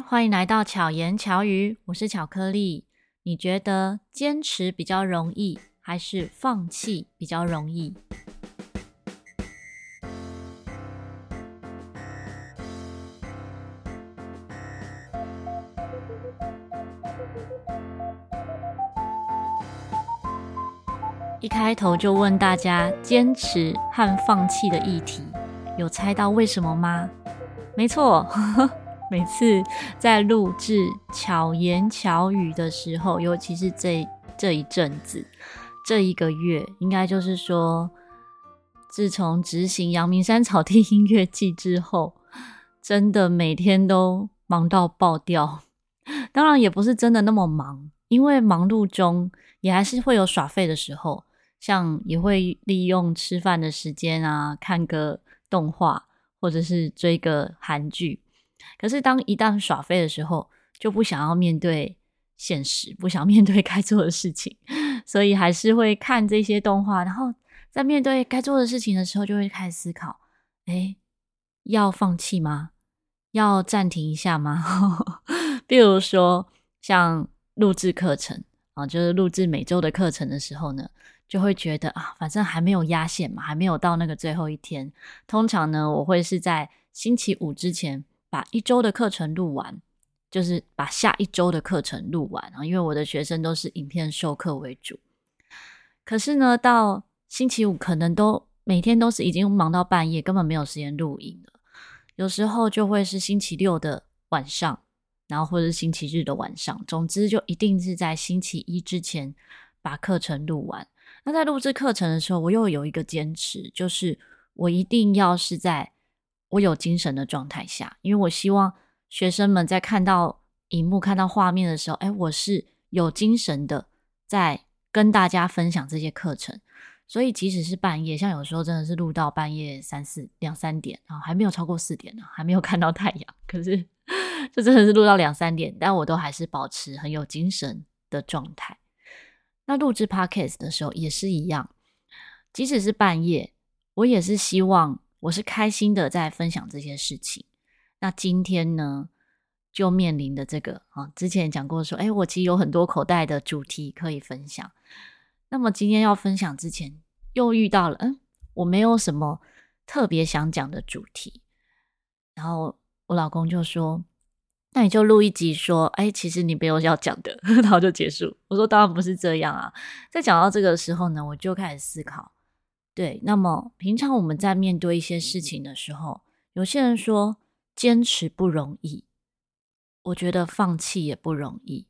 欢迎来到巧言巧语，我是巧克力。你觉得坚持比较容易，还是放弃比较容易？一开头就问大家坚持和放弃的议题，有猜到为什么吗？没错。每次在录制巧言巧语的时候，尤其是这这一阵子，这一个月，应该就是说，自从执行阳明山草地音乐季之后，真的每天都忙到爆掉。当然，也不是真的那么忙，因为忙碌中也还是会有耍废的时候，像也会利用吃饭的时间啊，看个动画，或者是追个韩剧。可是，当一旦耍废的时候，就不想要面对现实，不想面对该做的事情，所以还是会看这些动画。然后，在面对该做的事情的时候，就会开始思考：诶，要放弃吗？要暂停一下吗？比如说，像录制课程啊，就是录制每周的课程的时候呢，就会觉得啊，反正还没有压线嘛，还没有到那个最后一天。通常呢，我会是在星期五之前。把一周的课程录完，就是把下一周的课程录完啊。因为我的学生都是影片授课为主，可是呢，到星期五可能都每天都是已经忙到半夜，根本没有时间录影了。有时候就会是星期六的晚上，然后或者是星期日的晚上，总之就一定是在星期一之前把课程录完。那在录制课程的时候，我又有一个坚持，就是我一定要是在。我有精神的状态下，因为我希望学生们在看到荧幕、看到画面的时候，哎，我是有精神的，在跟大家分享这些课程。所以即使是半夜，像有时候真的是录到半夜三四两三点啊，还没有超过四点呢，还没有看到太阳，可是 就真的是录到两三点，但我都还是保持很有精神的状态。那录制 Podcast 的时候也是一样，即使是半夜，我也是希望。我是开心的在分享这些事情。那今天呢，就面临的这个啊，之前讲过说，哎，我其实有很多口袋的主题可以分享。那么今天要分享之前，又遇到了，嗯，我没有什么特别想讲的主题。然后我老公就说，那你就录一集说，哎，其实你没有要讲的，然后就结束。我说当然不是这样啊。在讲到这个时候呢，我就开始思考。对，那么平常我们在面对一些事情的时候，有些人说坚持不容易，我觉得放弃也不容易。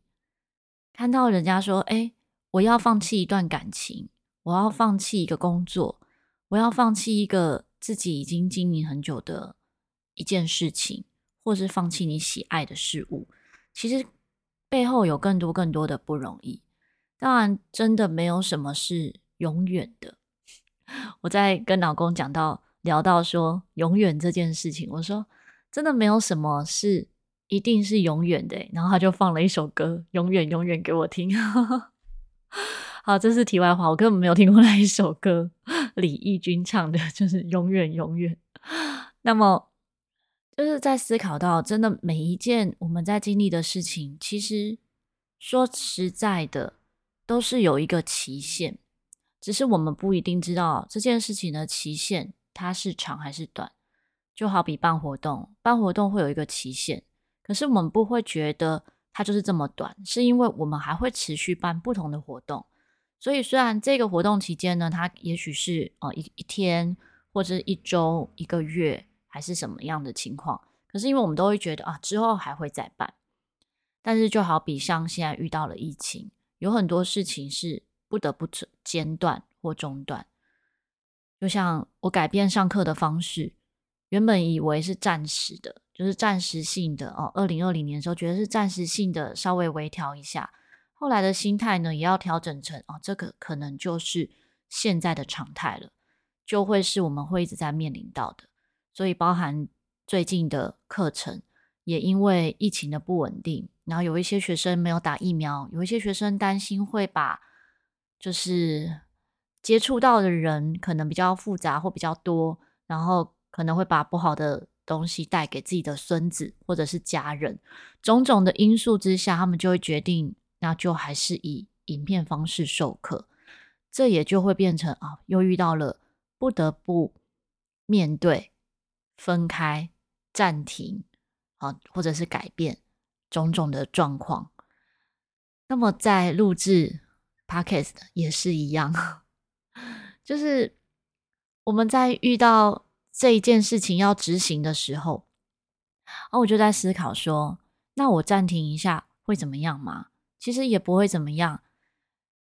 看到人家说，哎，我要放弃一段感情，我要放弃一个工作，我要放弃一个自己已经经营很久的一件事情，或是放弃你喜爱的事物，其实背后有更多更多的不容易。当然，真的没有什么是永远的。我在跟老公讲到聊到说永远这件事情，我说真的没有什么是一定是永远的，然后他就放了一首歌《永远永远》给我听。好，这是题外话，我根本没有听过那一首歌，李翊君唱的，就是《永远永远》。那么就是在思考到，真的每一件我们在经历的事情，其实说实在的，都是有一个期限。只是我们不一定知道这件事情的期限，它是长还是短。就好比办活动，办活动会有一个期限，可是我们不会觉得它就是这么短，是因为我们还会持续办不同的活动。所以虽然这个活动期间呢，它也许是呃一一天或者一周、一个月，还是什么样的情况，可是因为我们都会觉得啊，之后还会再办。但是就好比像现在遇到了疫情，有很多事情是。不得不间断或中断，就像我改变上课的方式，原本以为是暂时的，就是暂时性的哦。二零二零年的时候，觉得是暂时性的，稍微微调一下。后来的心态呢，也要调整成哦，这个可能就是现在的常态了，就会是我们会一直在面临到的。所以，包含最近的课程，也因为疫情的不稳定，然后有一些学生没有打疫苗，有一些学生担心会把。就是接触到的人可能比较复杂或比较多，然后可能会把不好的东西带给自己的孙子或者是家人，种种的因素之下，他们就会决定，那就还是以影片方式授课。这也就会变成啊，又遇到了不得不面对分开、暂停啊，或者是改变种种的状况。那么在录制 Podcast 也是一样，就是我们在遇到这一件事情要执行的时候，啊，我就在思考说，那我暂停一下会怎么样吗？其实也不会怎么样。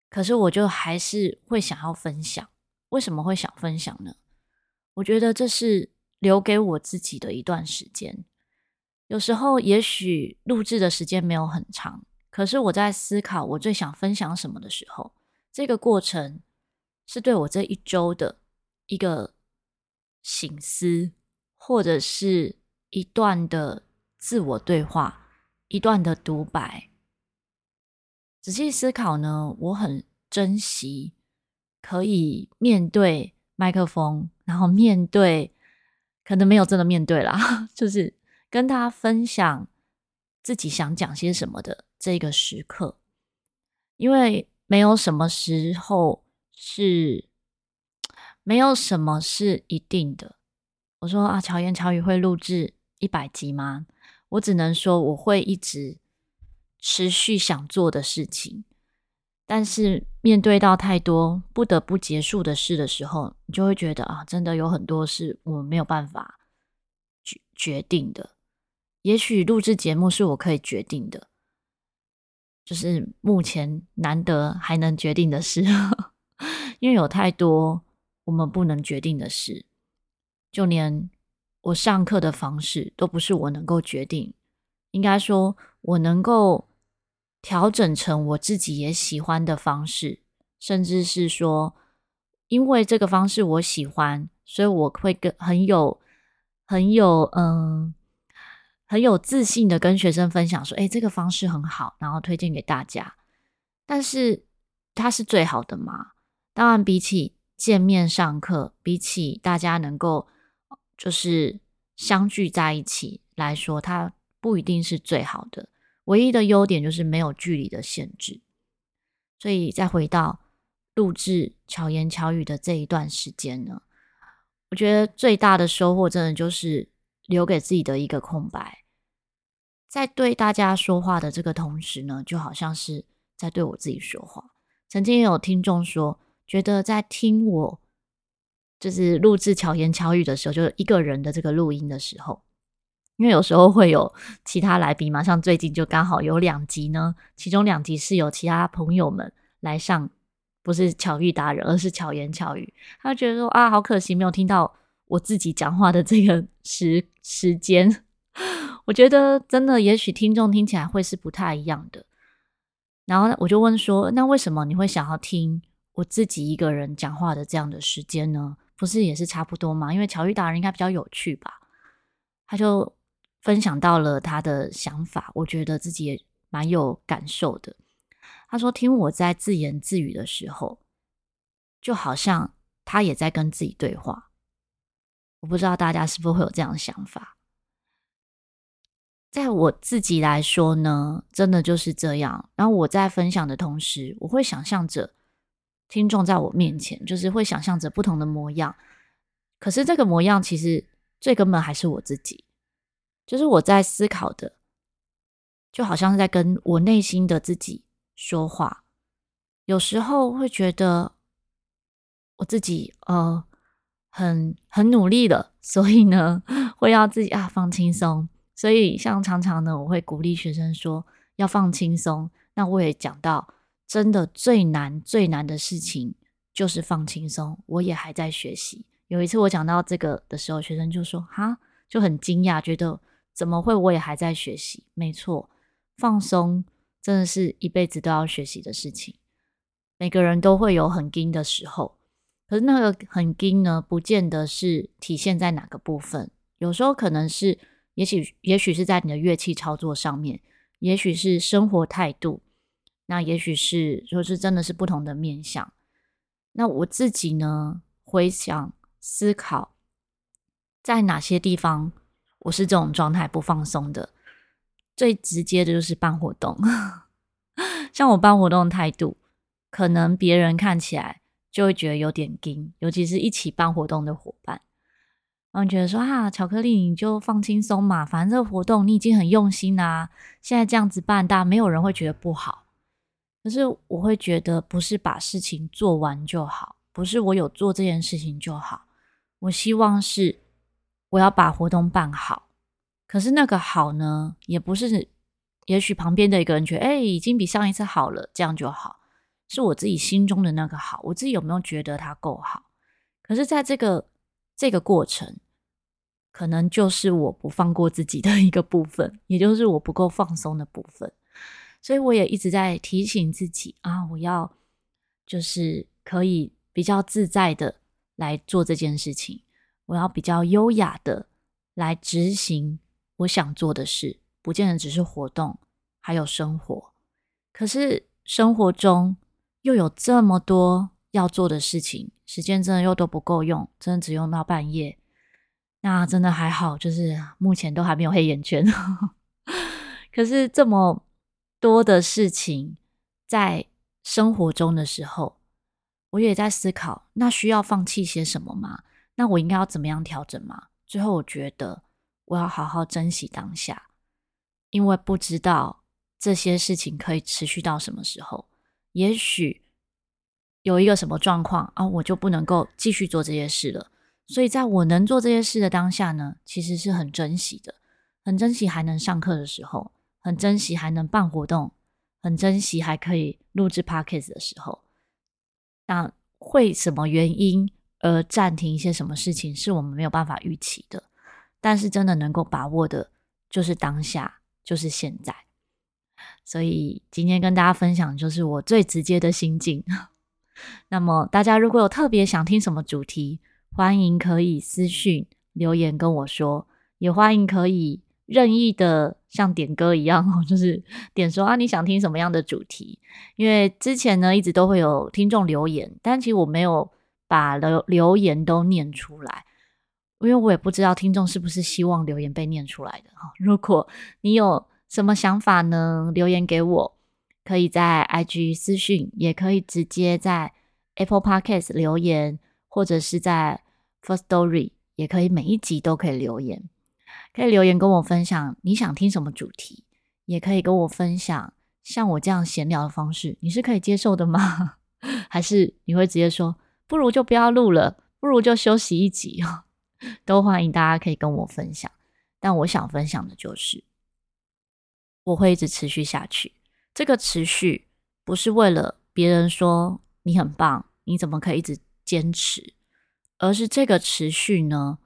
可是我就还是会想要分享，为什么会想分享呢？我觉得这是留给我自己的一段时间。有时候也许录制的时间没有很长，可是我在思考我最想分享什么的时候，这个过程是对我这一周的一个醒思，或者是一段的自我对话，一段的独白。仔细思考呢，我很珍惜可以面对麦克风，然后面对，可能没有真的面对啦，就是跟他分享自己想讲些什么的这个时刻，因为没有什么时候是，没有什么是一定的。我说啊，巧言巧语会录制一百集吗？我只能说我会一直。持续想做的事情，但是面对到太多不得不结束的事的时候，你就会觉得啊，真的有很多事我没有办法决决定的。也许录制节目是我可以决定的，就是目前难得还能决定的事，因为有太多我们不能决定的事，就连我上课的方式都不是我能够决定，应该说我能够。调整成我自己也喜欢的方式，甚至是说，因为这个方式我喜欢，所以我会跟很有、很有嗯、很有自信的跟学生分享说：“诶，这个方式很好，然后推荐给大家。”但是它是最好的吗？当然，比起见面上课，比起大家能够就是相聚在一起来说，它不一定是最好的。唯一的优点就是没有距离的限制，所以再回到录制巧言巧语的这一段时间呢，我觉得最大的收获真的就是留给自己的一个空白，在对大家说话的这个同时呢，就好像是在对我自己说话。曾经有听众说，觉得在听我就是录制巧言巧语的时候，就是一个人的这个录音的时候。因为有时候会有其他来宾嘛，像最近就刚好有两集呢，其中两集是有其他朋友们来上，不是巧遇达人，而是巧言巧语。他觉得说啊，好可惜没有听到我自己讲话的这个时时间。我觉得真的，也许听众听起来会是不太一样的。然后我就问说，那为什么你会想要听我自己一个人讲话的这样的时间呢？不是也是差不多吗？因为乔玉达人应该比较有趣吧？他就。分享到了他的想法，我觉得自己也蛮有感受的。他说：“听我在自言自语的时候，就好像他也在跟自己对话。”我不知道大家是不是会有这样的想法。在我自己来说呢，真的就是这样。然后我在分享的同时，我会想象着听众在我面前，就是会想象着不同的模样。可是这个模样，其实最根本还是我自己。就是我在思考的，就好像是在跟我内心的自己说话。有时候会觉得我自己呃很很努力了，所以呢会要自己啊放轻松。所以像常常呢，我会鼓励学生说要放轻松。那我也讲到，真的最难最难的事情就是放轻松。我也还在学习。有一次我讲到这个的时候，学生就说哈，就很惊讶，觉得。怎么会？我也还在学习。没错，放松真的是一辈子都要学习的事情。每个人都会有很紧的时候，可是那个很紧呢，不见得是体现在哪个部分。有时候可能是，也许也许是在你的乐器操作上面，也许是生活态度，那也许是就是真的是不同的面向。那我自己呢，回想思考，在哪些地方。我是这种状态不放松的。最直接的就是办活动，像我办活动态度，可能别人看起来就会觉得有点惊，尤其是一起办活动的伙伴，然后觉得说啊，巧克力你就放轻松嘛，反正这个活动你已经很用心啦、啊，现在这样子办，大家没有人会觉得不好。可是我会觉得，不是把事情做完就好，不是我有做这件事情就好，我希望是我要把活动办好。可是那个好呢，也不是，也许旁边的一个人觉得，哎，已经比上一次好了，这样就好，是我自己心中的那个好，我自己有没有觉得它够好？可是，在这个这个过程，可能就是我不放过自己的一个部分，也就是我不够放松的部分，所以我也一直在提醒自己啊，我要就是可以比较自在的来做这件事情，我要比较优雅的来执行。我想做的事，不见得只是活动，还有生活。可是生活中又有这么多要做的事情，时间真的又都不够用，真的只用到半夜。那真的还好，就是目前都还没有黑眼圈。可是这么多的事情在生活中的时候，我也在思考，那需要放弃些什么吗？那我应该要怎么样调整吗？最后我觉得。我要好好珍惜当下，因为不知道这些事情可以持续到什么时候。也许有一个什么状况啊，我就不能够继续做这些事了。所以，在我能做这些事的当下呢，其实是很珍惜的，很珍惜还能上课的时候，很珍惜还能办活动，很珍惜还可以录制 Podcast 的时候。那会什么原因而暂停一些什么事情，是我们没有办法预期的。但是真的能够把握的，就是当下，就是现在。所以今天跟大家分享，就是我最直接的心境。那么大家如果有特别想听什么主题，欢迎可以私讯留言跟我说，也欢迎可以任意的像点歌一样，就是 点说啊，你想听什么样的主题？因为之前呢，一直都会有听众留言，但其实我没有把留留言都念出来。因为我也不知道听众是不是希望留言被念出来的哈。如果你有什么想法呢，留言给我，可以在 IG 私讯，也可以直接在 Apple Podcast 留言，或者是在 First Story，也可以每一集都可以留言。可以留言跟我分享你想听什么主题，也可以跟我分享像我这样闲聊的方式，你是可以接受的吗？还是你会直接说不如就不要录了，不如就休息一集 都欢迎大家可以跟我分享，但我想分享的就是，我会一直持续下去。这个持续不是为了别人说你很棒，你怎么可以一直坚持，而是这个持续呢，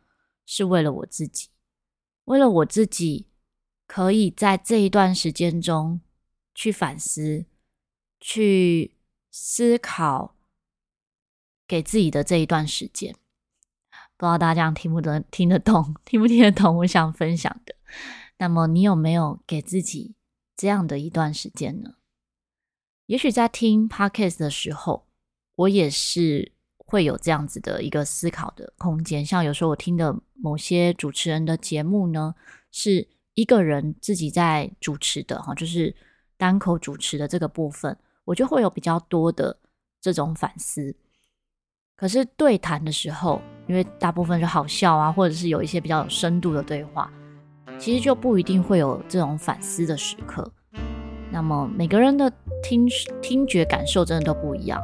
是为了我自己，为了我自己可以在这一段时间中去反思、去思考，给自己的这一段时间。不知道大家听不得听得懂，听不听得懂？我想分享的。那么，你有没有给自己这样的一段时间呢？也许在听 Podcast 的时候，我也是会有这样子的一个思考的空间。像有时候我听的某些主持人的节目呢，是一个人自己在主持的哈，就是单口主持的这个部分，我就会有比较多的这种反思。可是对谈的时候，因为大部分是好笑啊，或者是有一些比较有深度的对话，其实就不一定会有这种反思的时刻。那么每个人的听听觉感受真的都不一样。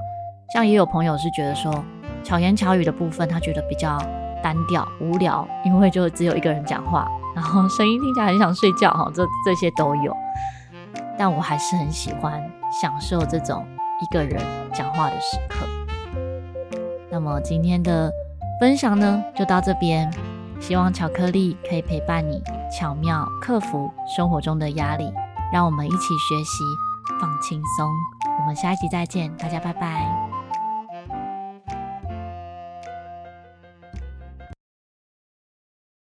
像也有朋友是觉得说巧言巧语的部分，他觉得比较单调无聊，因为就只有一个人讲话，然后声音听起来很想睡觉哈，这这些都有。但我还是很喜欢享受这种一个人讲话的时刻。那么今天的分享呢，就到这边。希望巧克力可以陪伴你，巧妙克服生活中的压力。让我们一起学习，放轻松。我们下一集再见，大家拜拜。